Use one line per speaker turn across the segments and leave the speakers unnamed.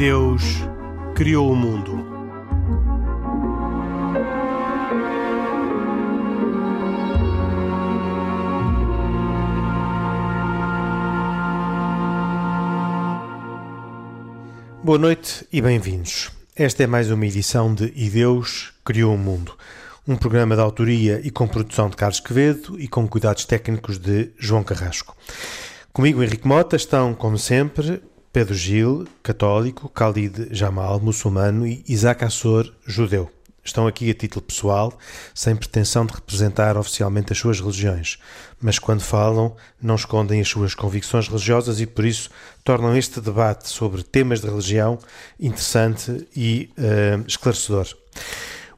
Deus criou o mundo. Boa noite e bem-vindos. Esta é mais uma edição de E Deus Criou o Mundo, um programa de autoria e com produção de Carlos Quevedo e com cuidados técnicos de João Carrasco. Comigo, Henrique Mota, estão, como sempre, Pedro Gil, católico, Khalid Jamal, muçulmano e Isaac Assor, judeu. Estão aqui a título pessoal, sem pretensão de representar oficialmente as suas religiões, mas quando falam, não escondem as suas convicções religiosas e por isso tornam este debate sobre temas de religião interessante e uh, esclarecedor.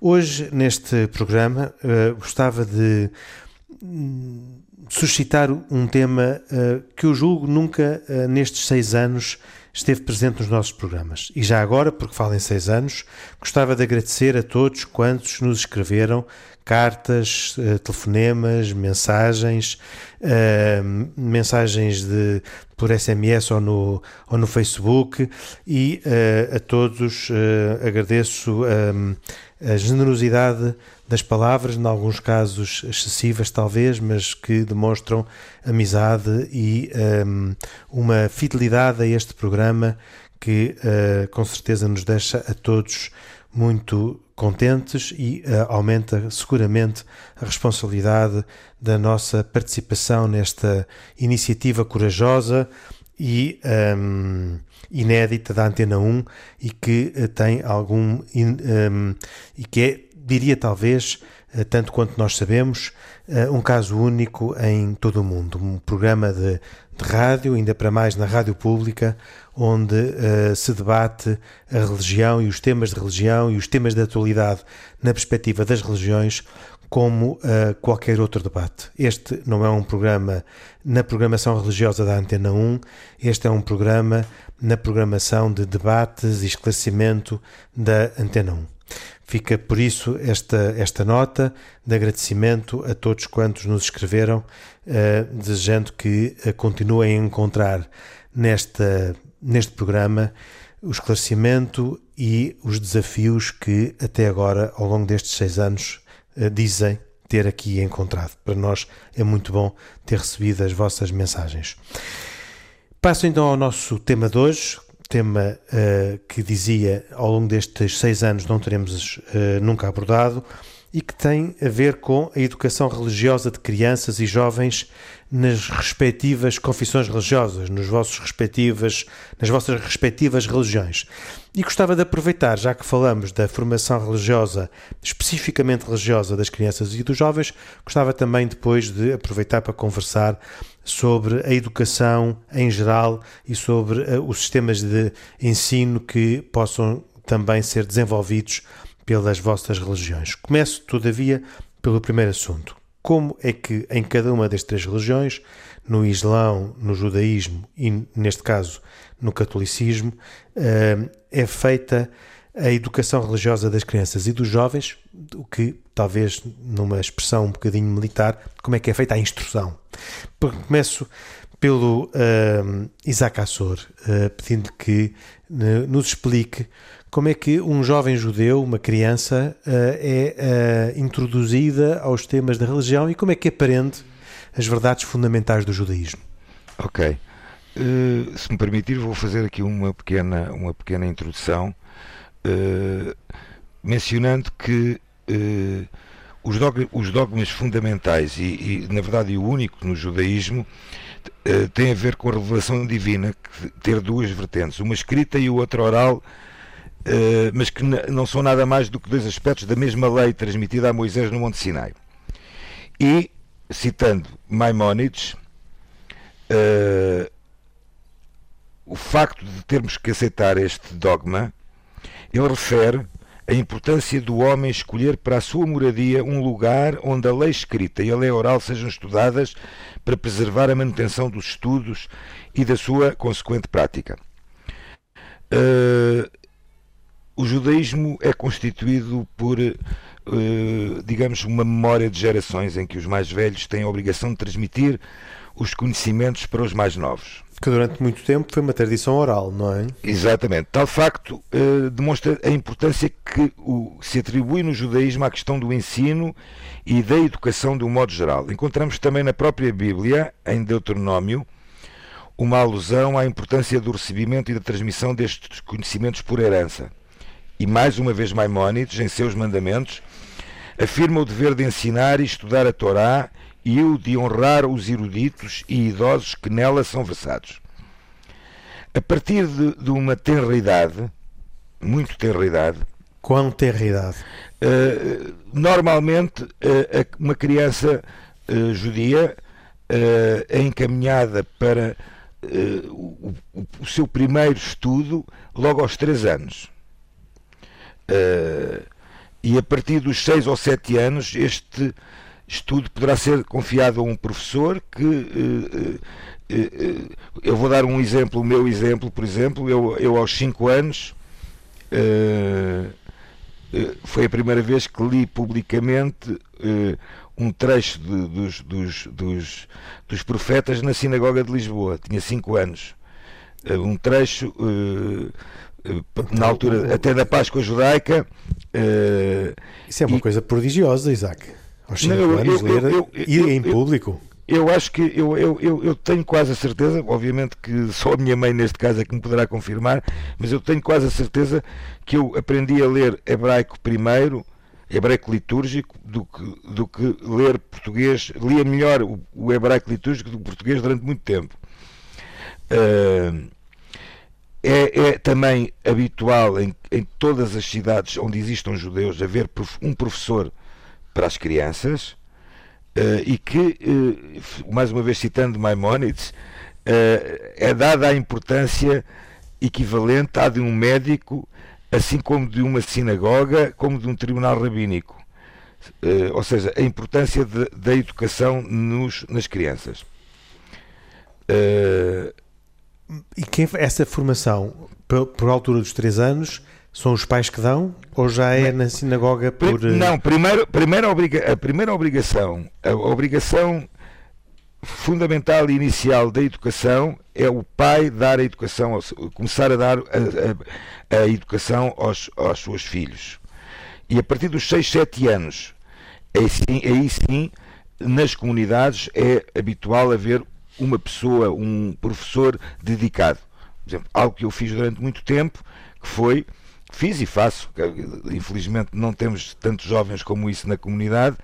Hoje, neste programa, uh, gostava de suscitar um tema uh, que eu julgo nunca, uh, nestes seis anos, esteve presente nos nossos programas. E já agora, porque falo em seis anos, gostava de agradecer a todos quantos nos escreveram cartas, uh, telefonemas, mensagens, mensagens de, por SMS ou no, ou no Facebook e a todos agradeço a generosidade das palavras, em alguns casos excessivas talvez, mas que demonstram amizade e um, uma fidelidade a este programa que uh, com certeza nos deixa a todos muito contentes e uh, aumenta seguramente a responsabilidade da nossa participação nesta iniciativa corajosa e um, inédita da Antena 1 e que uh, tem algum um, e que é diria talvez, eh, tanto quanto nós sabemos, eh, um caso único em todo o mundo. Um programa de, de rádio, ainda para mais na rádio pública, onde uh, se debate a religião e os temas de religião e os temas de atualidade na perspectiva das religiões, como uh, qualquer outro debate. Este não é um programa na programação religiosa da Antena 1, este é um programa na programação de debates e esclarecimento da Antena 1. Fica por isso esta, esta nota de agradecimento a todos quantos nos escreveram, uh, desejando que uh, continuem a encontrar nesta, neste programa o esclarecimento e os desafios que até agora, ao longo destes seis anos, dizem ter aqui encontrado. Para nós é muito bom ter recebido as vossas mensagens. Passo então ao nosso tema de hoje, tema uh, que dizia ao longo destes seis anos não teremos uh, nunca abordado e que tem a ver com a educação religiosa de crianças e jovens nas respectivas confissões religiosas, nos vossos respectivas, nas vossas respectivas religiões. E gostava de aproveitar, já que falamos da formação religiosa, especificamente religiosa das crianças e dos jovens, gostava também depois de aproveitar para conversar sobre a educação em geral e sobre uh, os sistemas de ensino que possam também ser desenvolvidos pelas vossas religiões. Começo, todavia, pelo primeiro assunto. Como é que em cada uma das três religiões, no Islão, no judaísmo e, neste caso, no catolicismo, uh, é feita a educação religiosa das crianças e dos jovens, o que talvez numa expressão um bocadinho militar, como é que é feita a instrução. Começo pelo uh, Isaac Assor, uh, pedindo que uh, nos explique como é que um jovem judeu, uma criança, é introduzida aos temas da religião e como é que aprende as verdades fundamentais do judaísmo.
Ok. se me permitir, vou fazer aqui uma pequena, uma pequena introdução eh, mencionando que uh, os, dogmas, os, dogmas, fundamentais e, e, na verdade, o único no judaísmo uh, tem a ver com a revelação divina, que, ter duas vertentes, uma escrita e outra oral, mas que não são nada mais do que dois aspectos da mesma lei transmitida a Moisés no Monte Sinai. E, citando Maimónides, o facto de termos que aceitar este dogma ele refere a importância do homem escolher para a sua moradia um lugar onde a lei escrita e a lei oral sejam estudadas para preservar a manutenção dos estudos e da sua consequente prática. Uh, o judaísmo é constituído por, uh, digamos, uma memória de gerações em que os mais velhos têm a obrigação de transmitir os conhecimentos para os mais novos.
Que durante muito tempo foi uma tradição oral, não é?
Exatamente. Tal facto uh, demonstra a importância que se atribui no judaísmo à questão do ensino e da educação de um modo geral. Encontramos também na própria Bíblia, em Deuteronômio, uma alusão à importância do recebimento e da transmissão destes conhecimentos por herança. E mais uma vez Maimónides, em seus mandamentos, afirma o dever de ensinar e estudar a Torá e o de honrar os eruditos e idosos que nela são versados. A partir de, de uma tenra idade, muito tenra idade,
Quão tenra idade?
Uh, normalmente, uh, uma criança uh, judia é encaminhada para o, o, o, seu primeiro estudo logo aos 3 anos. E a partir dos 6 ou 7 anos, este estudo poderá ser confiado a um professor que uh, uh, uh, eu vou dar um exemplo, o meu exemplo, por exemplo, eu, eu aos 5 anos foi a primeira vez que li publicamente um trecho de, dos, dos, dos, dos, profetas na sinagoga de Lisboa, tinha 5 anos. um trecho na altura até da Páscoa Judaica.
Isso é uma e, coisa prodigiosa, Isaac aos 5 anos, eu, ler eu, eu, em público?
Eu acho que eu, eu, eu, eu, tenho quase a certeza, obviamente que só a minha mãe neste caso é que me poderá confirmar, mas eu tenho quase a certeza que eu aprendi a ler hebraico primeiro, hebraico litúrgico, do que, do que ler português, lia melhor o, o hebraico litúrgico do que o português durante muito tempo. Uh, é, é, também habitual em, em todas as cidades onde existam judeus haver um professor para as crianças uh, e que, uh, mais uma vez citando Maimonides, uh, é dada a importância equivalente à de um médico, assim como de uma sinagoga, como de um tribunal rabínico. ou seja, a importância de, da educação nos, nas crianças.
E quem essa formação, por, por altura dos três anos, são os pais que dão ou já é na sinagoga por.
Eh, não, primeiro, primeiro a primeira obrigação, a obrigação fundamental e inicial da educação é o pai dar a educação, começar a dar a, a, a educação aos, aos seus filhos. E a partir dos 6, 7 anos, aí sim, aí sim, nas comunidades é habitual haver uma pessoa, um professor dedicado. Por exemplo, algo que eu fiz durante muito tempo, que foi fiz e faço. Infelizmente não temos tantos jovens como isso na comunidade,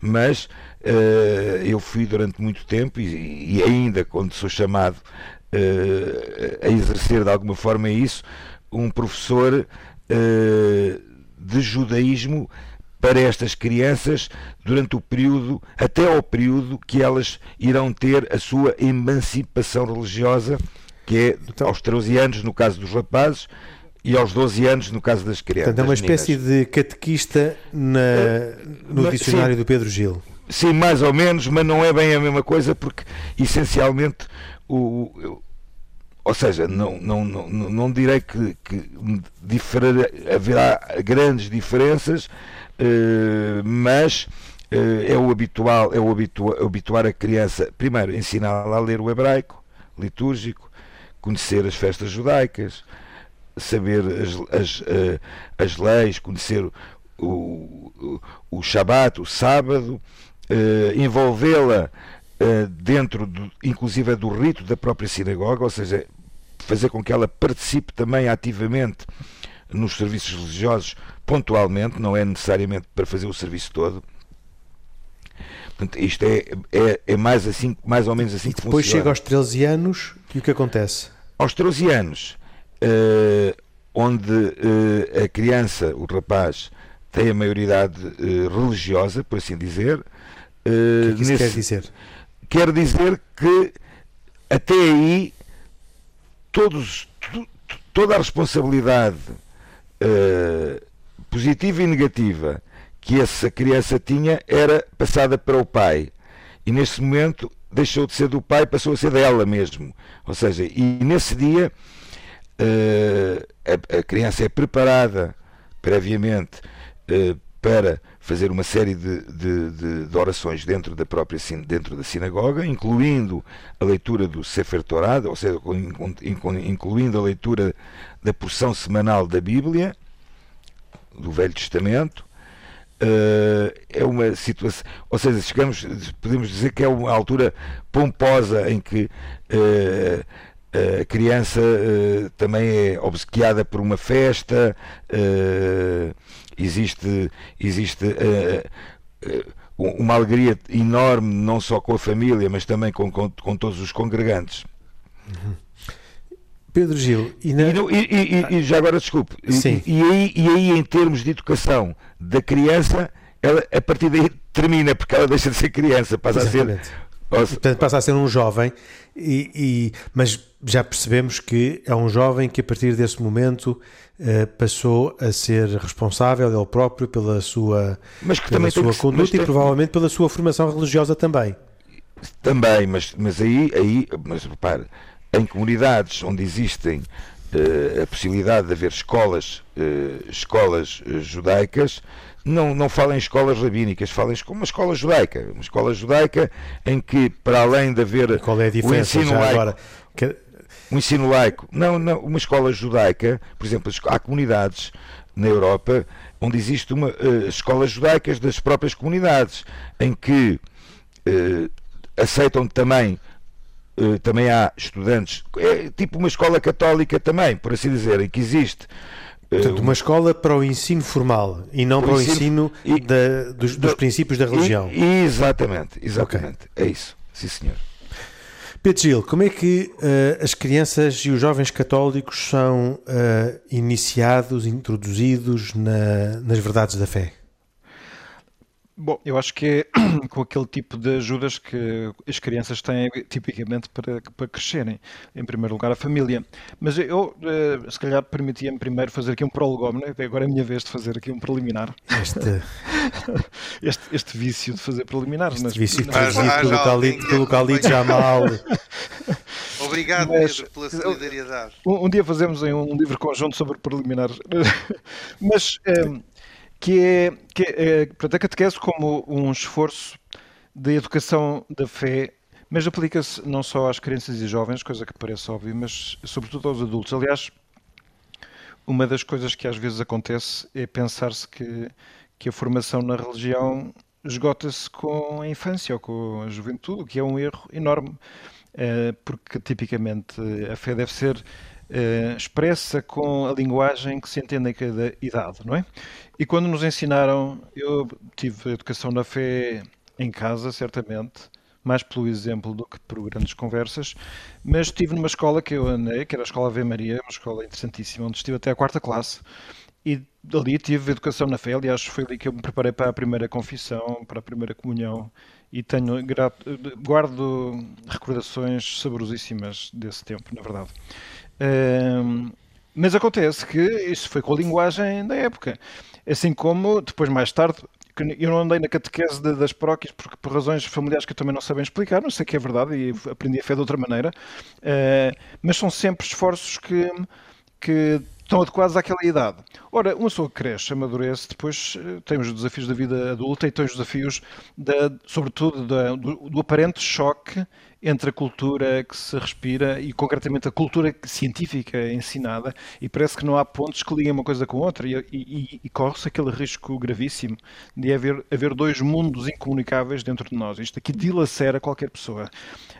mas uh, eu fui durante muito tempo e, e ainda quando sou chamado uh, a exercer de alguma forma isso, um professor uh, de judaísmo para estas crianças durante o período, até ao período que elas irão ter a sua emancipação religiosa, que é então, aos 13 anos no caso dos rapazes, e aos 12 anos no caso das crianças.
Portanto, é uma espécie de catequista na, no mas, dicionário sim, do Pedro Gil.
Sim, mais ou menos, mas não é bem a mesma coisa porque essencialmente o, o ou seja, não, não, não, não direi que, que haverá grandes diferenças, eh, mas eh, é o habitual, é o habitua, habituar a criança, primeiro, ensiná-la a ler o hebraico litúrgico, conhecer as festas judaicas, saber as, as, eh, as leis, conhecer o, o, o Shabat, o sábado, envolvê-la dentro, do, inclusive, do rito da própria sinagoga, ou seja, fazer com que ela participe também ativamente nos serviços religiosos pontualmente, não é necessariamente para fazer o serviço todo. Portanto, isto é, é, é mais, assim, mais ou menos assim
que depois funciona. Depois chega aos 13 anos e o que acontece?
Aos 13 anos uh, onde uh, a criança, o rapaz, tem a maioridade uh, religiosa, por assim dizer.
o que, é que isso nesse, quer dizer?
Quer dizer que até aí todos, toda a responsabilidade positiva e negativa que essa criança tinha era passada para o pai. E nesse momento deixou de ser do pai, passou a ser dela mesmo. Ou seja, e nesse dia uh, a, criança é preparada previamente uh, para fazer uma série de, de, de, de, orações dentro da própria dentro da sinagoga, incluindo a leitura do Sefer Torah, ou seja, incluindo a leitura da porção semanal da Bíblia, do Velho Testamento. Uh, é uma situação, ou seja, chegamos, podemos dizer que é uma altura pomposa em que uh, a criança uh, também é obsequiada por uma festa, uh, existe, existe uh, uma alegria enorme, não só com a família, mas também com, com, com todos os congregantes.
Uhum. Pedro Gil,
e, na... e, e, e, já agora desculpe, Sim. E, aí, e aí em termos de educação da criança, ela a partir daí termina, porque ela deixa de ser criança, passa Exatamente. a ser
Portanto, passa a ser um jovem, e, mas já percebemos que é um jovem que a partir desse momento eh, passou a ser responsável ele próprio pela sua, mas que pela sua que, conduta e provavelmente pela sua formação religiosa também.
Também, mas, mas aí, aí mas repare, em comunidades onde existem uh, a possibilidade de haver escolas, uh, escolas judaicas, não, não fala em escolas rabínicas, fala em uma escola judaica. Uma escola judaica em que, para além de haver
Qual é a diferença, o ensino laico, agora? Que...
Um ensino laico. Não, não, uma escola judaica, por exemplo, há comunidades na Europa onde existe uma uh, escolas judaicas das próprias comunidades, em que uh, aceitam também também há estudantes, é tipo uma escola católica também, por assim dizer, em que existe
Portanto, uma escola para o ensino formal e não para o ensino, ensino da, dos, dos, princípios da religião.
E, exatamente, exatamente. Okay. É isso. Sim, senhor.
Pedro Gil, como é que uh, as crianças e os jovens católicos são uh, iniciados, introduzidos na, nas verdades da fé?
Bom, eu acho que é com aquele tipo de ajudas que as crianças têm tipicamente para, para crescerem. Em primeiro lugar, a família. Mas eu, eh, se calhar, permitia-me primeiro fazer aqui um prólogo, né? agora é a minha vez de fazer aqui um preliminar.
Este,
este, este vício de fazer preliminares.
Este vício trazido pelo Calito, pelo Calito Jamal.
Obrigado, mas, Pedro, pela solidariedade.
Um, um, dia fazemos um livro conjunto sobre preliminares. Mas. Um, eh, que é, que é, é portanto, a catequese como um esforço de educação da fé, mas aplica-se não só às crianças e jovens, coisa que parece óbvio, mas sobretudo aos adultos. Aliás, uma das coisas que às vezes acontece é pensar-se que, que a formação na religião esgota-se com a infância ou com a juventude, o que é um erro enorme, eh, porque tipicamente a fé deve ser eh, expressa com a linguagem que se entende em cada idade, não é? E quando nos ensinaram, eu tive educação na fé em casa, certamente, mais pelo exemplo do que por grandes conversas, mas estive numa escola que eu andei, que era a Escola Ave Maria, uma escola interessantíssima, onde estive até a quarta classe, e ali tive educação na fé, aliás, foi ali que eu me preparei para a primeira confissão, para a primeira comunhão, e tenho guardo recordações saborosíssimas desse tempo, na verdade. Um, mas acontece que isso foi com a linguagem da época. Assim como, depois, mais tarde, eu não andei na catequese das paróquias porque, por razões familiares que eu também não sabem explicar, não sei que é verdade e aprendi a fé de outra maneira, uh, mas são sempre esforços que, que estão adequados àquela idade. Ora, uma pessoa cresce, amadurece, depois eh, tem os desafios da vida adulta e tem os desafios, da, sobretudo, da, do, do, aparente choque entre a cultura que se respira e, concretamente, a cultura científica ensinada, e parece que não há pontos que liguem uma coisa com outra, e, e, e corre-se aquele risco gravíssimo de haver, haver dois mundos incomunicáveis dentro de nós. Isto aqui dilacera qualquer pessoa.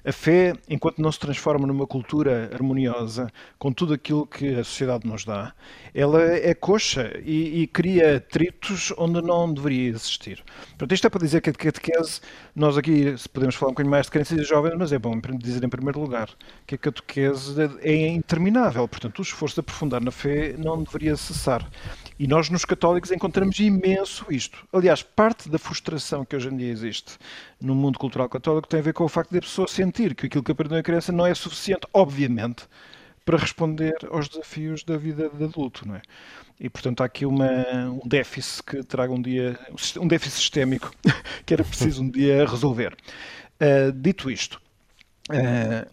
A fé, enquanto não se transforma numa cultura harmoniosa com tudo aquilo que a sociedade nos dá, ela é coxa e, e cria atritos onde não deveria existir. Portanto, isto é para dizer que a catequese, nós aqui podemos falar um bocadinho mais de e jovens, mas é bom dizer em primeiro lugar que a catequese é interminável, portanto o esforço de aprofundar na fé não deveria cessar. E nós nos católicos encontramos imenso isto. Aliás, parte da frustração que hoje em dia existe no mundo cultural católico tem a ver com o facto de a pessoa sentir que aquilo que aprendeu em criança não é suficiente, obviamente, para responder aos desafios da vida de adulto, não é? E portanto há aqui uma, um déficit que traga um dia, um déficit sistémico que era preciso um dia resolver. Uh, dito isto, uh,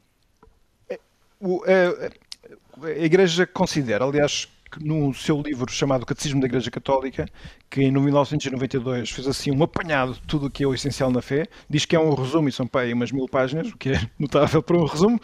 a Igreja considera, aliás, no seu livro chamado Catecismo da Igreja Católica, que em 1992 fez assim um apanhado de tudo o que é o essencial na fé, diz que é um resumo, e são para umas mil páginas, o que é notável para um resumo,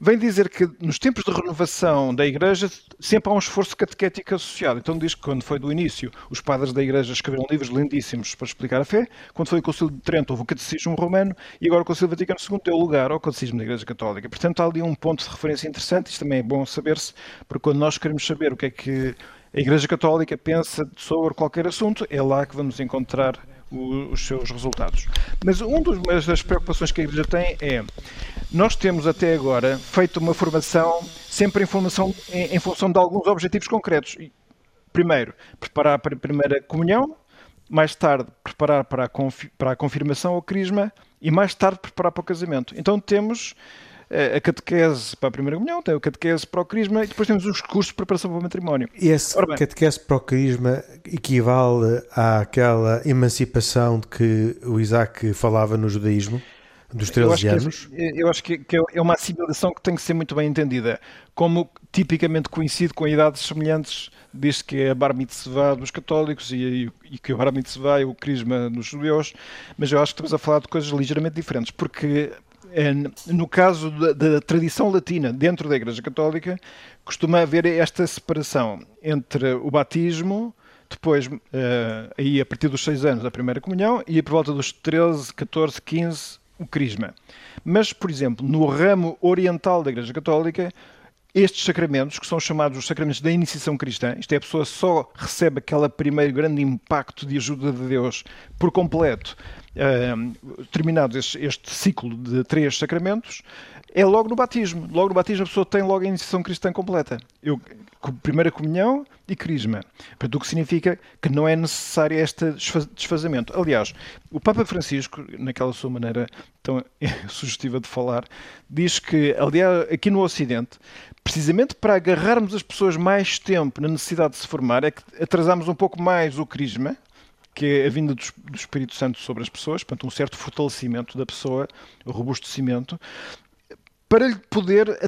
vem dizer que nos tempos de renovação da Igreja sempre há um esforço catequético associado. Então diz que quando foi do início, os padres da Igreja escreveram livros lindíssimos para explicar a fé, quando foi o Concílio de Trento houve o Catecismo Romano e agora o Concílio Vaticano II deu lugar ao Catecismo da Igreja Católica. Portanto há ali um ponto de referência interessante, isto também é bom saber-se, porque quando nós queremos saber o que é que a Igreja Católica pensa sobre qualquer assunto, é lá que vamos encontrar os seus resultados. Mas uma das preocupações que a Igreja tem é: nós temos até agora feito uma formação sempre em, formação, em, em função de alguns objetivos concretos. Primeiro, preparar para a primeira comunhão, mais tarde, preparar para a, para a confirmação ou crisma e mais tarde, preparar para o casamento. Então temos a catequese para a primeira comunhão, tem o catequese para o crisma e depois temos os cursos de preparação para o matrimónio.
E esse catequese para o crisma equivale àquela emancipação de que o Isaac falava no judaísmo? Dos 13
eu
anos?
Que, eu acho que, é uma assimilação que tem que ser muito bem entendida. Como tipicamente coincide com idades semelhantes, desde que é a bar mitzvah dos católicos e, e que o bar mitzvah é o crisma dos judeus, mas eu acho que estamos a falar de coisas ligeiramente diferentes, porque é, no caso da, da, tradição latina dentro da Igreja Católica, costuma haver esta separação entre o batismo, depois, uh, aí a partir dos 6 anos, a primeira comunhão, e por volta dos 13, 14, 15, o crisma. Mas, por exemplo, no ramo oriental da Igreja Católica, estes sacramentos, que são chamados os sacramentos da iniciação cristã, isto é, a pessoa só recebe aquele primeiro grande impacto de ajuda de Deus por completo uh, terminado este, este, ciclo de três sacramentos, é logo no batismo. Logo no batismo a pessoa tem logo a iniciação cristã completa. Eu, primeira comunhão e crisma. O que significa que não é necessário este desfazamento. Aliás, o Papa Francisco, naquela sua maneira tão sugestiva de falar, diz que, aliás, aqui no Ocidente, precisamente para agarrarmos as pessoas mais tempo na necessidade de se formar, é que atrasamos um pouco mais o crisma, que é a vinda do Espírito Santo sobre as pessoas, portanto, um certo fortalecimento da pessoa, o robustecimento, para lhe poder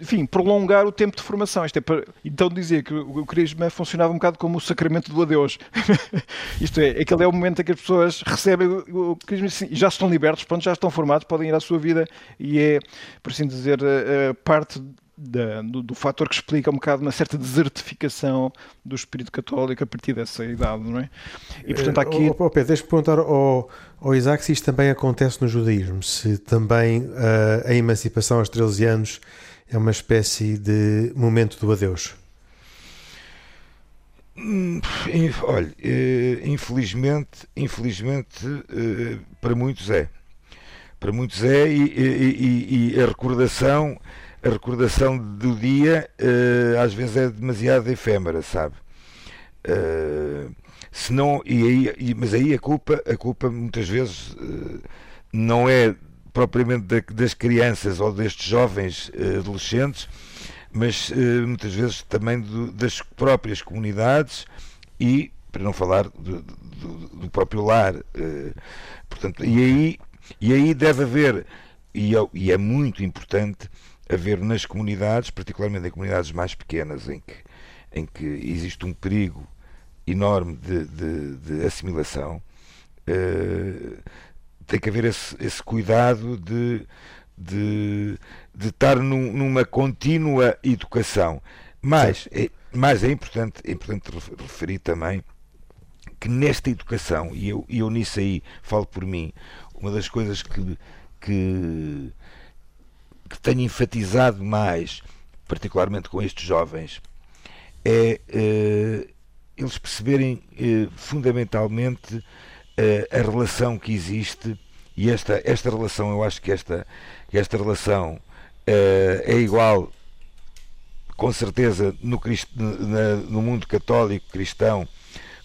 enfim, prolongar o tempo de formação. Isto é para, então dizer que o, o funcionava um bocado como o sacramento do adeus. Isto é, aquele é o momento em que as pessoas recebem o, o e já estão libertos, pronto, já estão formados, podem ir à sua vida e é, por assim dizer, parte da, do, do fator que explica um bocado uma certa desertificação do espírito católico a partir dessa idade, não é?
E portanto aqui... Oh, oh Pedro, deixa-me perguntar ao, ao Isaac se isto também acontece no judaísmo, se também uh, a emancipação aos 13 anos é uma espécie de momento do adeus.
Hum, olha, eh, infelizmente, infelizmente eh, para muitos é. Para muitos é e, e, e a recordação a recordação do dia uh, às vezes é demasiado efêmera, sabe? Se não, e aí, mas aí a culpa, a culpa muitas vezes não é propriamente da, das crianças ou destes jovens adolescentes, mas muitas vezes também do, das próprias comunidades e, para não falar do, do, do próprio lar. portanto, e aí, e aí deve haver, e é, e é muito importante, haver nas comunidades, particularmente em comunidades mais pequenas, em que, em que existe um perigo enorme de, de, de assimilação, uh, tem que haver esse, esse cuidado de, de, de estar num, numa contínua educação. Mas é, mas é importante, é importante referir também que nesta educação, e eu, eu nisso aí falo por mim, uma das coisas que, que que tenho enfatizado mais, particularmente com estes jovens, é uh, eles perceberem uh, fundamentalmente a relação que existe e esta, esta relação, eu acho que esta, esta relação é igual, com certeza, no, no mundo católico cristão,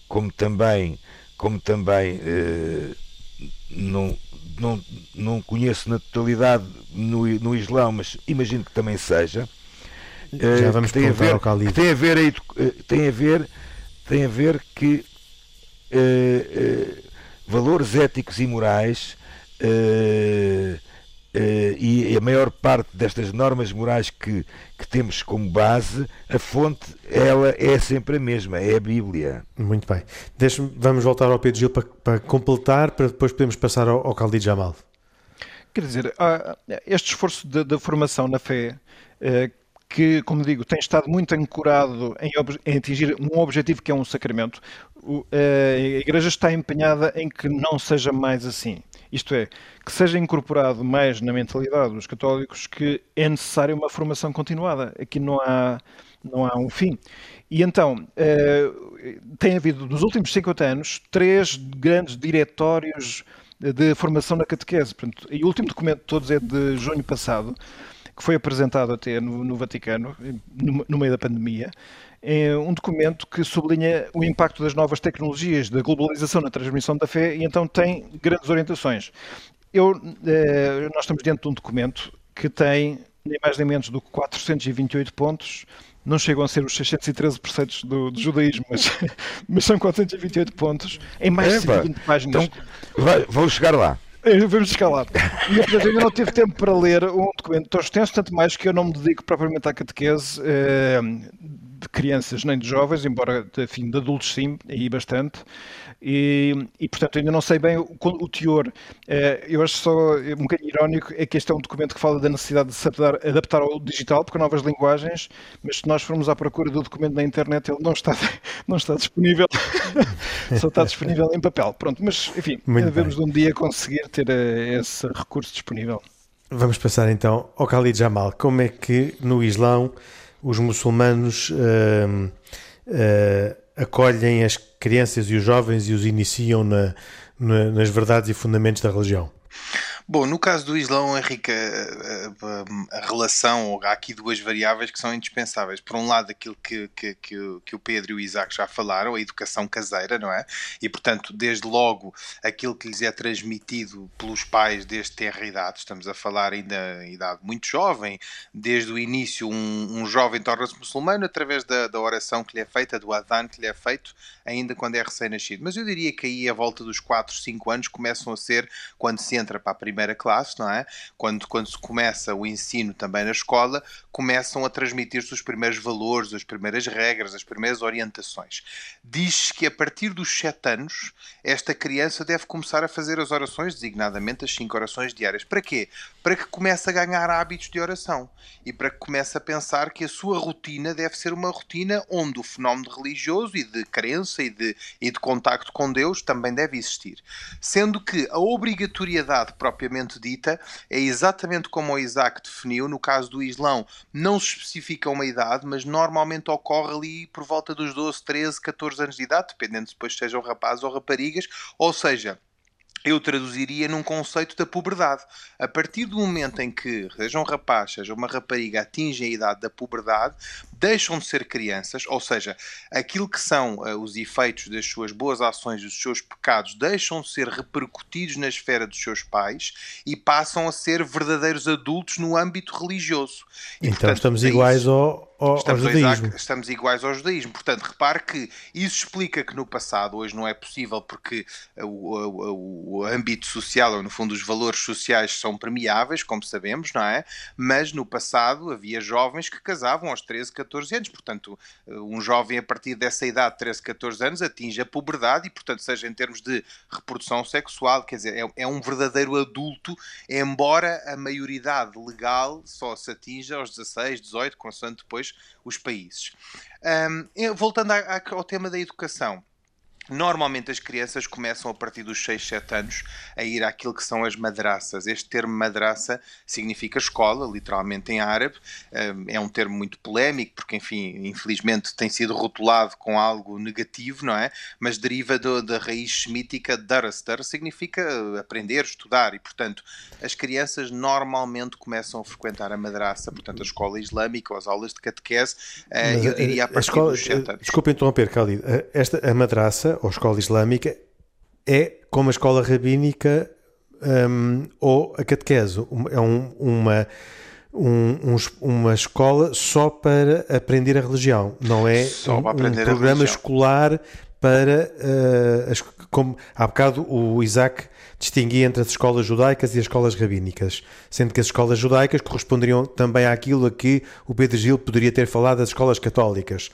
como também, como também no, não, não conheço na totalidade no, no Islão, mas imagino que também seja.
Já vamos
tem a ver, que tem a ver tem a ver tem a ver que valores éticos e morais Uh, e a maior parte destas normas morais que, que temos como base, a fonte ela é sempre a mesma, é a Bíblia.
Muito bem. vamos voltar ao Pedro Gil para, para completar, para depois podermos passar ao, ao Khalid Jamal.
Quer dizer, este esforço de, formação na fé, uh, que, como digo, tem estado muito ancorado em, em atingir um objetivo que é um sacramento, uh, a Igreja está empenhada em que não seja mais assim. Isto é, que seja incorporado mais na mentalidade dos católicos que é necessária uma formação continuada. Aqui não há, não há um fim. E então, eh, tem havido, nos últimos 50 anos, três grandes diretórios de formação na catequese. Portanto, e o último documento de todos é de junho passado, que foi apresentado até no, no Vaticano, no, no meio da pandemia, um documento que sublinha o impacto das novas tecnologias, da globalização na transmissão da fé e então tem grandes orientações. Eu, eh, nós estamos diante de um documento que tem nem mais nem menos do que 428 pontos, não chegam a ser os 613 preceitos do, do judaísmo, mas, mas, são 428 pontos em mais de 120 páginas. Então,
vai, vou chegar lá.
Vamos escalar. E eu ainda não tive tempo para ler um documento tão extenso, tanto mais que eu não me dedico propriamente à catequese. Eh, de crianças nem de jovens, embora enfim, de adultos sim, aí bastante. E, e portanto ainda não sei bem o, o teor. Eh, eu acho só um bocadinho irónico é que este é um documento que fala da necessidade de se adaptar, adaptar ao digital, porque há novas linguagens, mas se nós formos à procura do documento na internet, ele não está, não está disponível, só está disponível em papel. Pronto, mas enfim, devemos de um dia conseguir ter eh, esse recurso disponível.
Vamos passar então ao Khalid Jamal. Como é que no Islão os muçulmanos uh, uh, acolhem as crianças e os jovens e os iniciam na, na, nas verdades e fundamentos da religião?
Bom, no caso do Islão, Henrique, a, a, a, relação, há aqui duas variáveis que são indispensáveis. Por um lado, aquilo que, que, que, que, o Pedro e o Isaac já falaram, a educação caseira, não é? E, portanto, desde logo, aquilo que lhes é transmitido pelos pais desde tenra idade, estamos a falar ainda em idade muito jovem, desde o início, um, um jovem torna-se muçulmano através da, da oração que lhe é feita, do adhan que lhe é feito, ainda quando é recém-nascido. Mas eu diria que aí, a volta dos 4, 5 anos, começam a ser quando se entra para a primeira primeira classe, não é? Quando, quando se começa o ensino também na escola, começam a transmitir-se os primeiros valores, as primeiras regras, as primeiras orientações. Diz que a partir dos 7 anos, esta criança deve começar a fazer as orações, designadamente as 5 orações diárias. Para quê? Para que comece a ganhar hábitos de oração e para que comece a pensar que a sua rotina deve ser uma rotina onde o fenómeno religioso e de crença e de, e de contacto com Deus também deve existir. Sendo que a obrigatoriedade propriamente propriamente dita, é exatamente como o Isaac definiu, no caso do Islão, não se especifica uma idade, mas normalmente ocorre ali por volta dos 12, 13, 14 anos de idade, dependendo se depois sejam rapazes ou raparigas, ou seja, eu traduziria num conceito da puberdade. A partir do momento em que, seja um rapaz, seja uma rapariga, atingem a idade da puberdade, deixam de ser crianças, ou seja, aquilo que são uh, os efeitos das suas boas ações, dos seus pecados, deixam de ser repercutidos na esfera dos seus pais e passam a ser verdadeiros adultos no âmbito religioso.
E, então portanto, estamos iguais ao, ao,
estamos,
ao judaísmo.
estamos iguais ao judaísmo. Portanto, repare que isso explica que no passado, hoje não é possível porque o, o, o âmbito social, ou no fundo os valores sociais são permeáveis, como sabemos, não é? Mas no passado havia jovens que casavam aos 13, 14 anos. Portanto, um jovem a partir dessa idade, 13, 14 anos, atinge a puberdade e, portanto, seja em termos de reprodução sexual, quer dizer, é, é um verdadeiro adulto, embora a maioridade legal só se atinja aos 16, 18, consoante depois os países. Um, voltando ao tema da educação. Normalmente as crianças começam a partir dos 6, 7 anos a ir àquilo que são as madraças. Este termo madraça significa escola, literalmente em árabe. É um termo muito polémico, porque, enfim, infelizmente tem sido rotulado com algo negativo, não é? Mas deriva do, da raiz semítica daras. Daras significa aprender, estudar, e, portanto, as crianças normalmente começam a frequentar a madraça, portanto, a escola islâmica, ou as aulas de catequese, eh, Mas, eu diria a partir a escola, dos 7 anos.
Desculpe interromper, Khalid. Esta, a madraça ou escola islâmica é como a escola rabínica um, ou a catequese. É um, uma, um, uma escola só para aprender a religião, não é um, programa escolar para uh, as, como há bocado o Isaac distinguia entre as escolas judaicas e as escolas rabínicas, sendo que as escolas judaicas corresponderiam também àquilo a que o Pedro Gil poderia ter falado das escolas católicas.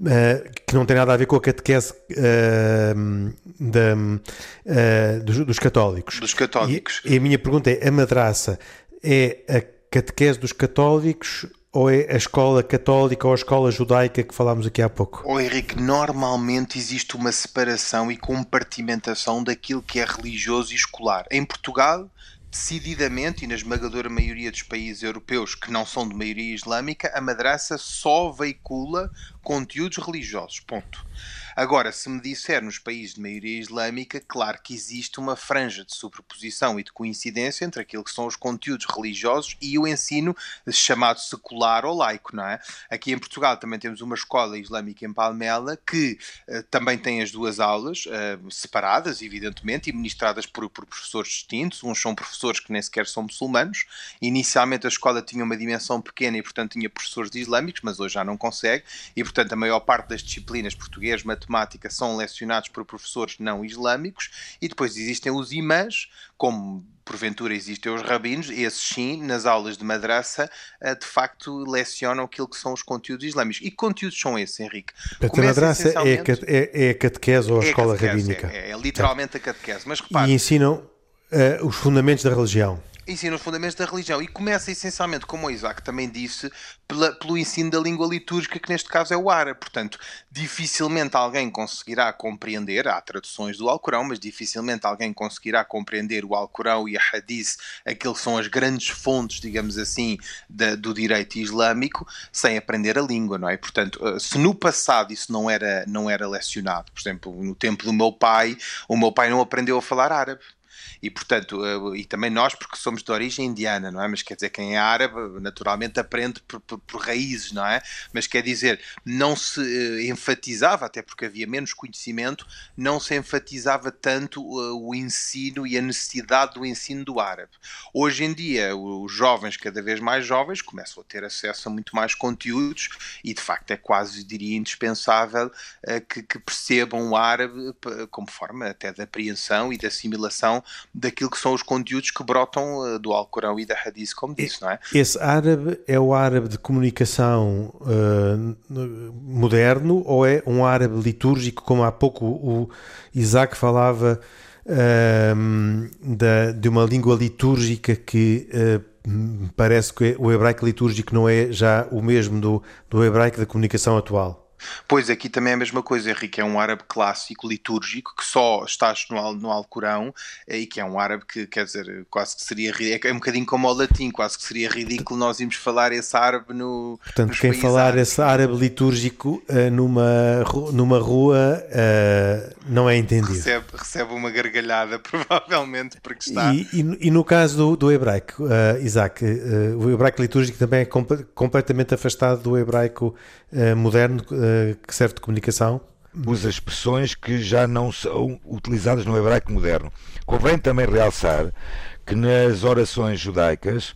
Uh, que não tem nada a ver com a catequese uh, da, uh, dos, dos, católicos.
Dos católicos.
E, e, a minha pergunta é: a madraça é a catequese dos católicos ou é a escola católica ou a escola judaica que falámos aqui há pouco?
Oh, Henrique, normalmente existe uma separação e compartimentação daquilo que é religioso e escolar. Em Portugal, decididamente, e na esmagadora maioria dos países europeus que não são de maioria islâmica, a madraça só veicula conteúdos religiosos. Ponto. Agora, se me disser nos países de maioria islâmica, claro que existe uma franja de superposição e de coincidência entre aquilo que são os conteúdos religiosos e o ensino chamado secular ou laico, não é? Aqui em Portugal também temos uma escola islâmica em Palmela que uh, também tem as duas aulas uh, separadas, evidentemente, e ministradas por, por professores distintos. Uns são professores que nem sequer são muçulmanos. Inicialmente a escola tinha uma dimensão pequena e, portanto, tinha professores islâmicos, mas hoje já não consegue. E, portanto, a maior parte das disciplinas português, matemática, são lecionados por professores não islâmicos e depois existem os imãs, como porventura existem os rabinos, esses sim, nas aulas de madraça, eh, de facto lecionam aquilo que são os conteúdos islâmicos. E que conteúdos são esses, Henrique?
A madraça é, é, é, a catequese ou a é escola catequese, rabínica?
É, é, literalmente a catequese. Mas repare,
e ensinam uh, os fundamentos da religião
ensina os fundamentos da religião e começa essencialmente, como o Isaac também disse, pela, pelo ensino da língua litúrgica, que neste caso é o árabe. Portanto, dificilmente alguém conseguirá compreender, há traduções do Alcorão, mas dificilmente alguém conseguirá compreender o Alcorão e a Hadith, aquilo que são as grandes fontes, digamos assim, da, do direito islâmico, sem aprender a língua, não é? Portanto, eh, se no passado isso não era, não era lecionado, por exemplo, no tempo do meu pai, o meu pai não aprendeu a falar árabe e portanto, eh, e também nós porque somos de origem indiana, não é? Mas quer dizer, quem é árabe naturalmente aprende por, por, por raízes, não é? Mas quer dizer, não se uh, enfatizava, até porque havia menos conhecimento, não se enfatizava tanto uh, o ensino e a necessidade do ensino do árabe. Hoje em dia, os jovens, cada vez mais jovens, começam a ter acesso a muito mais conteúdos e de facto é quase, diria, indispensável que, que percebam o árabe como forma até de apreensão e de assimilação daquilo que são os conteúdos que brotam uh, do Alcorão e da Hadith, como disse, não é?
Esse árabe é o árabe de comunicação uh, moderno ou é um árabe litúrgico, como há pouco o Isaac falava uh, da, de uma língua litúrgica que parece que o hebraico litúrgico não é já o mesmo do, do hebraico da comunicação atual?
Pois aqui também é a mesma coisa, Henrique, é um árabe clássico, litúrgico, que só está no, no Alcorão e que é um árabe que, quer dizer, quase que seria é um bocadinho como o latim, quase que seria ridículo nós irmos falar esse árabe no.
Portanto, quem falar árabes. esse árabe litúrgico uh, numa, numa rua uh, não é entendido.
Recebe, recebe uma gargalhada, provavelmente, porque está.
E, e, e no caso do, do hebraico, uh, Isaac, o hebraico litúrgico também é comp completamente afastado do hebraico moderno que serve de comunicação?
Usa expressões que já não são utilizadas no hebraico moderno. Convém também realçar que nas orações judaicas,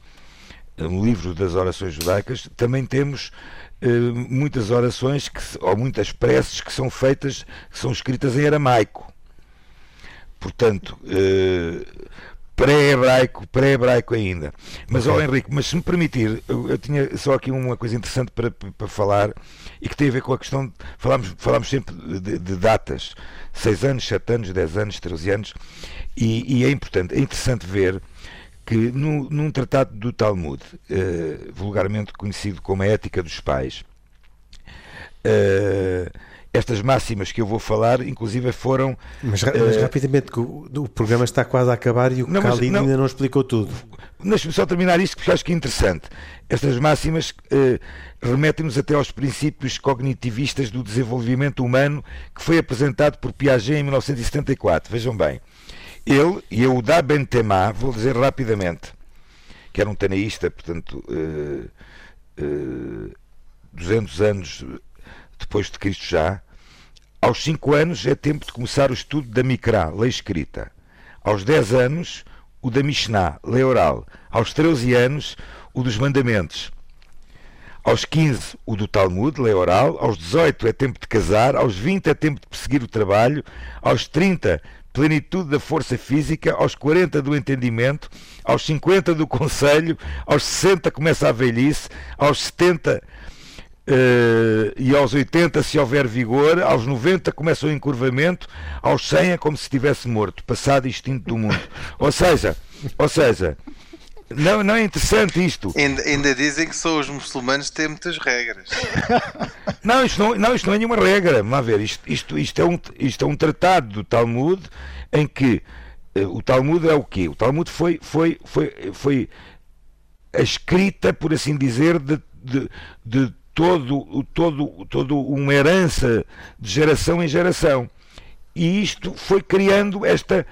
no livro das orações judaicas, também temos eh, muitas orações que, ou muitas preces que são feitas, que são escritas em aramaico. Portanto, eh, pré-hebraico, pré-hebraico ainda. Mas, okay. oh, Henrique, mas se me permitir, eu, eu, tinha só aqui uma coisa interessante para, para falar e que tem a ver com a questão. De, falamos, falamos sempre de, de datas: 6 anos, 7 anos, 10 anos, 13 anos, e, e é importante, é interessante ver que no, num tratado do Talmud, uh, vulgarmente conhecido como a Ética dos Pais, uh, estas máximas que eu vou falar, inclusive foram.
Mas, mas uh, rapidamente, o, o, programa está quase a acabar e o não, Khalid ainda não explicou tudo.
Deixa-me só terminar isto porque acho que é interessante. Estas máximas uh, remetem-nos até aos princípios cognitivistas do desenvolvimento humano que foi apresentado por Piaget em 1974. Vejam bem. Ele, Yehuda Ben Temá, vou dizer rapidamente, que era um tenaísta, portanto, uh, uh, 200 anos depois de Cristo já, aos 5 anos é tempo de começar o estudo da Mikra, lei escrita. Aos 10 anos, o da Mishnah, lei oral. Aos 13 anos, o dos mandamentos. aos 15 o do Talmud, lei oral, aos 18 é tempo de casar, aos 20 é tempo de perseguir o trabalho, aos 30 plenitude da força física, aos 40 do entendimento, aos 50 do conselho, aos 60 começa a velhice, aos 70 Uh, e aos 80 se houver vigor, aos 90 começa o encurvamento, aos 100 é como se estivesse morto, passado e extinto do mundo. Ou seja, ou seja, não, não é interessante isto.
Ainda, ainda dizem que só os muçulmanos têm muitas regras.
Não, isto não, não, isto não é nenhuma regra. Vamos ver, isto, isto, isto, é um, isto é um tratado do Talmud em que uh, o Talmud é o quê? O Talmud foi, foi, foi, foi a escrita, por assim dizer, de, de, de todo, todo, todo uma herança de geração em geração. E isto foi criando esta.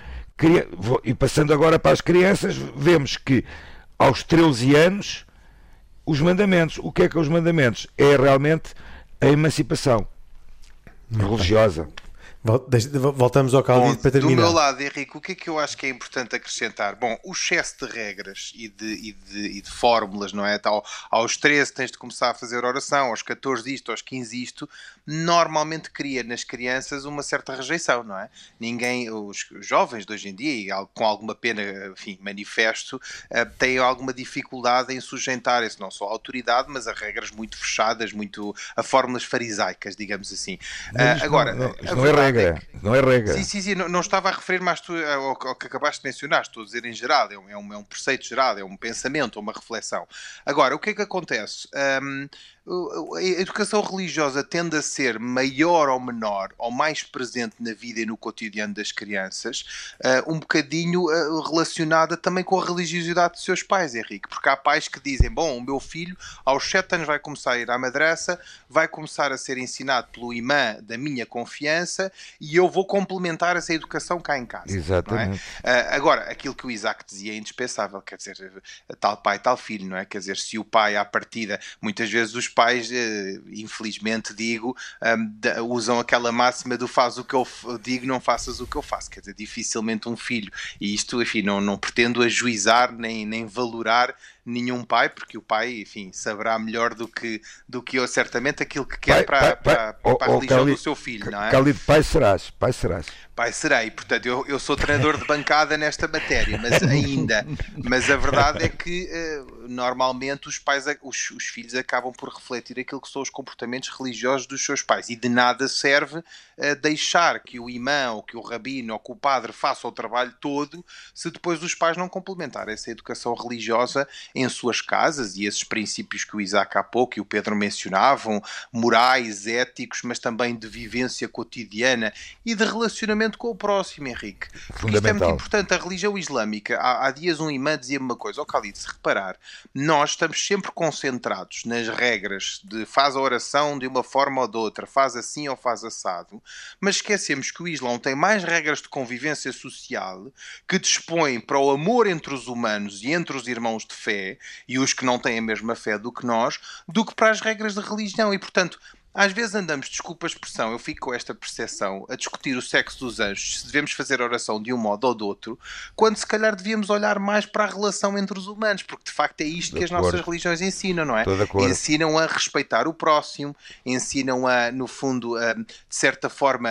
E passando agora para as crianças, vemos que aos 13 anos, os mandamentos. O que é que é os mandamentos? É realmente a emancipação religiosa.
Voltamos ao Calvino para terminar.
Do meu lado, Henrique, o que é que eu acho que é importante acrescentar? Bom, o excesso de regras e de, e de, e de fórmulas, não é? Tal, aos 13 tens de começar a fazer oração, aos 14 isto, aos 15 isto, normalmente cria nas crianças uma certa rejeição, não é? Ninguém, os jovens de hoje em dia, e com alguma pena, enfim, manifesto, eh, têm alguma dificuldade em sustentarem-se não só à autoridade, mas a regras muito fechadas, muito a fórmulas farisaicas, digamos assim.
Uh, agora, não, não, não é regra. Não é regra.
Sim, sim, sim. Não, não estava a referir mais tu, ao, ao, que acabaste de mencionar. Estou a dizer em geral. É um, é um, é um preceito geral, é um pensamento, é uma reflexão. Agora, o que é que acontece? Um, a educação religiosa tende a ser maior ou menor, ou mais presente na vida e no cotidiano das crianças, uh, um bocadinho uh, relacionada também com a religiosidade dos seus pais, Henrique. Porque há pais que dizem: Bom, o meu filho aos 7 anos vai começar a ir à madraça, vai começar a ser ensinado pelo imã da minha confiança e eu vou complementar essa educação cá em casa.
É? Exatamente.
É? Uh, agora, aquilo que o Isaac dizia é indispensável, quer dizer, tal pai, tal filho, não é? Quer dizer, se o pai, à partida, muitas vezes os pais, uh, infelizmente digo, usam aquela máxima do faz o que eu digo, não faças o que eu faço. Quer dizer, dificilmente um filho, e isto, enfim, não, não pretendo ajuizar nem, nem valorar nenhum pai, porque o pai, enfim, saberá melhor do que, do que eu, certamente, aquilo que quer pai, para, pai, para, para, para, a religião Cali, do seu filho, não é?
Cali, pai serás, pai serás.
Pai serei, portanto, eu, eu sou treinador de bancada nesta matéria, mas ainda. Mas a verdade é que uh, normalmente os pais, os, os, filhos acabam por refletir aquilo que são os comportamentos religiosos dos seus pais e de nada serve uh, deixar que o imã ou que o rabino ou que o padre faça o trabalho todo se depois os pais não complementarem essa educação religiosa em suas casas e esses princípios que o Isaac há pouco e o Pedro mencionavam, morais, éticos, mas também de vivência cotidiana e de relacionamento com o próximo, Henrique. Porque isto é muito importante. A religião islâmica, há, há dias um imã dizia-me uma coisa, ó oh, Khalid, se reparar, nós estamos sempre concentrados nas regras de faz a oração de uma forma ou de outra, faz assim ou faz assado, mas esquecemos que o Islão tem mais regras de convivência social que dispõem para o amor entre os humanos e entre os irmãos de fé e os que não têm a mesma fé do que nós, do que para as regras da religião. E, portanto, às vezes andamos, desculpa a expressão, eu fico com esta percepção, a discutir o sexo dos anjos, se devemos fazer oração de um modo ou do outro, quando se calhar devíamos olhar mais para a relação entre os humanos, porque de facto é isto de que acordo. as nossas religiões ensinam, não é? Ensinam a respeitar o próximo, ensinam a, no fundo, a, de certa forma,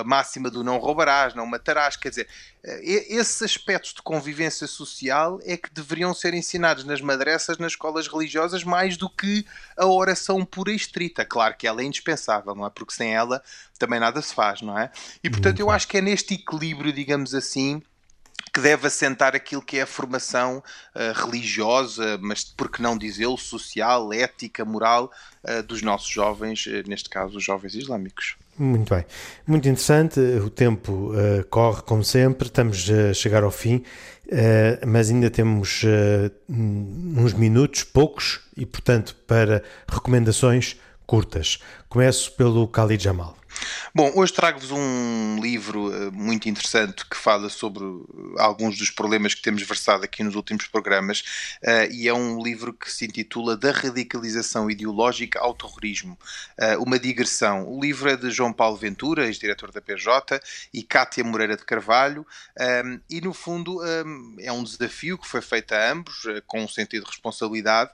a máxima do não roubarás, não matarás, quer dizer, esses aspectos de convivência social é que deveriam ser ensinados nas madraças, nas escolas religiosas, mais do que a oração pura e estrita. Claro que ela é indispensável, não é? Porque sem ela também nada se faz, não é? E portanto eu acho que é neste equilíbrio, digamos assim, que deve assentar aquilo que é a formação uh, religiosa, mas por que não dizê-lo, social, ética, moral uh, dos nossos jovens, uh, neste caso os jovens islâmicos.
Muito bem, muito interessante. O tempo uh, corre como sempre, estamos a chegar ao fim, uh, mas ainda temos uh, uns minutos, poucos, e portanto para recomendações curtas. Começo pelo Khalid Jamal.
Bom, hoje trago-vos um livro eh, muito interessante que fala sobre alguns dos problemas que temos versado aqui nos últimos programas uh, e é um livro que se intitula Da Radicalização Ideológica ao Terrorismo, uma digressão. O livro é de João Paulo Ventura, ex-diretor da PJ, e Cátia Moreira de Carvalho e, no fundo, é um desafio que foi feito a ambos, com um sentido de responsabilidade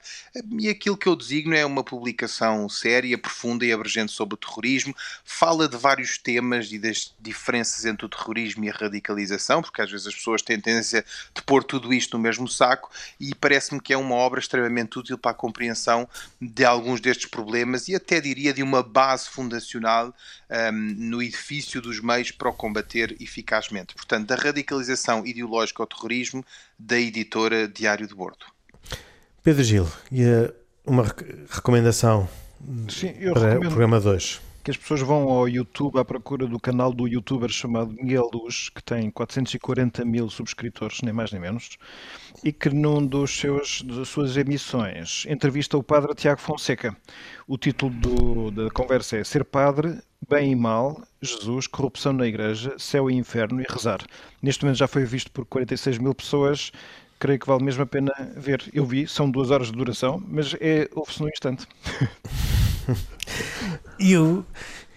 e aquilo que eu designo é uma publicação séria, profunda e abrangente sobre o terrorismo, fala de vários temas e das diferenças entre o terrorismo e a radicalização, porque às vezes as pessoas têm tendência de pôr tudo isto no mesmo saco, e parece-me que é uma obra extremamente útil para a compreensão de alguns destes problemas e até diria de uma base fundacional um, no edifício dos meios para o combater eficazmente. Portanto, da radicalização ideológica ao terrorismo, da editora Diário de Bordo.
Pedro Gil, e uma recomendação Sim, para o programa 2?
Que as pessoas vão ao YouTube à procura do canal do youtuber chamado Miguel Luz, que tem 440 mil subscritores, nem mais nem menos, e que num dos seus, das suas emissões entrevista o padre Tiago Fonseca. O título do, da conversa é Ser Padre, Bem e Mal, Jesus, Corrupção na Igreja, Céu e Inferno e Rezar. Neste momento já foi visto por 46 mil pessoas, creio que vale mesmo a pena ver. Eu vi, são duas horas de duração, mas é, ouve-se num instante.
e, o,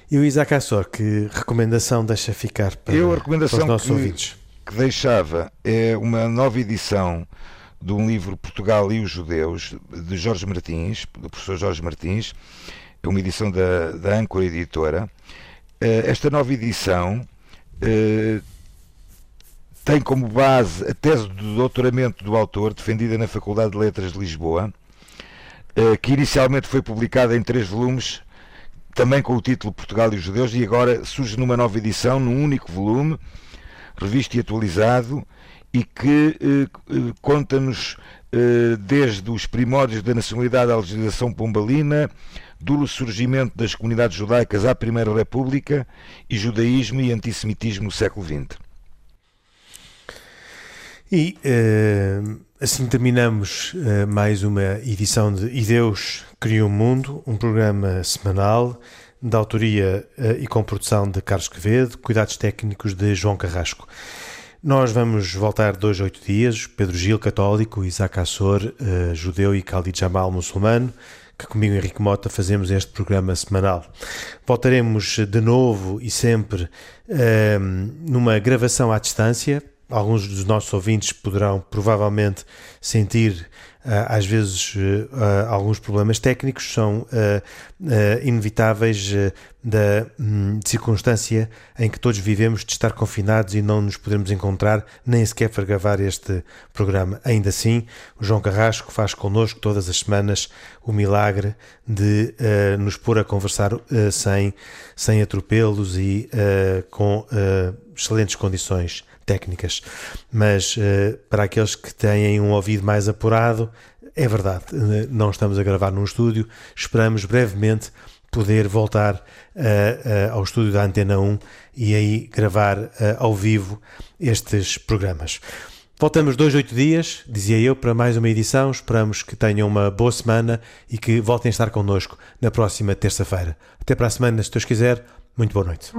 e o Isaac Assor, que recomendação deixa ficar para, Eu, a recomendação para os nossos
que,
ouvintes?
que deixava é uma nova edição de um livro Portugal e os Judeus, de Jorge Martins, do professor Jorge Martins, é uma edição da, da Âncora Editora. Eh, esta nova edição eh, tem como base a tese de doutoramento do autor, defendida na Faculdade de Letras de Lisboa, que inicialmente foi publicada em três volumes, também com o título Portugal e os Judeus, e agora surge numa nova edição, num único volume, revisto e atualizado, e que eh, eh conta-nos eh, desde os primórdios da nacionalidade à legislação pombalina, do surgimento das comunidades judaicas à Primeira República e judaísmo e antissemitismo no século XX.
E uh, assim terminamos uh, mais uma edição de E Deus Criou o Mundo, um programa semanal da autoria uh, e com produção de Carlos Quevedo, cuidados técnicos de João Carrasco. Nós vamos voltar dois, oito dias, Pedro Gil, católico, Isaac Assor, judeu e Khalid Jamal, muçulmano, que comigo Henrique Mota fazemos este programa semanal. Voltaremos de novo e sempre numa gravação à distância, alguns dos nossos ouvintes poderão provavelmente sentir uh, às vezes uh, alguns problemas técnicos, são inevitáveis da um, circunstância em que todos vivemos de estar confinados e não nos podemos encontrar nem sequer para gravar este programa. Ainda assim, o João Carrasco faz connosco todas as semanas o milagre de nos pôr a conversar sem, sem atropelos e com excelentes condições técnicas, mas uh, para aqueles que têm um ouvido mais apurado, é verdade, uh, não estamos a gravar num estúdio, esperamos brevemente poder voltar uh, ao estúdio da Antena 1 e aí gravar ao vivo estes programas. Voltamos dois, oito dias, dizia eu, para mais uma edição. Esperamos que tenham uma boa semana e que voltem a estar connosco na próxima terça-feira. Até para a semana, se Deus quiser. Muito boa noite.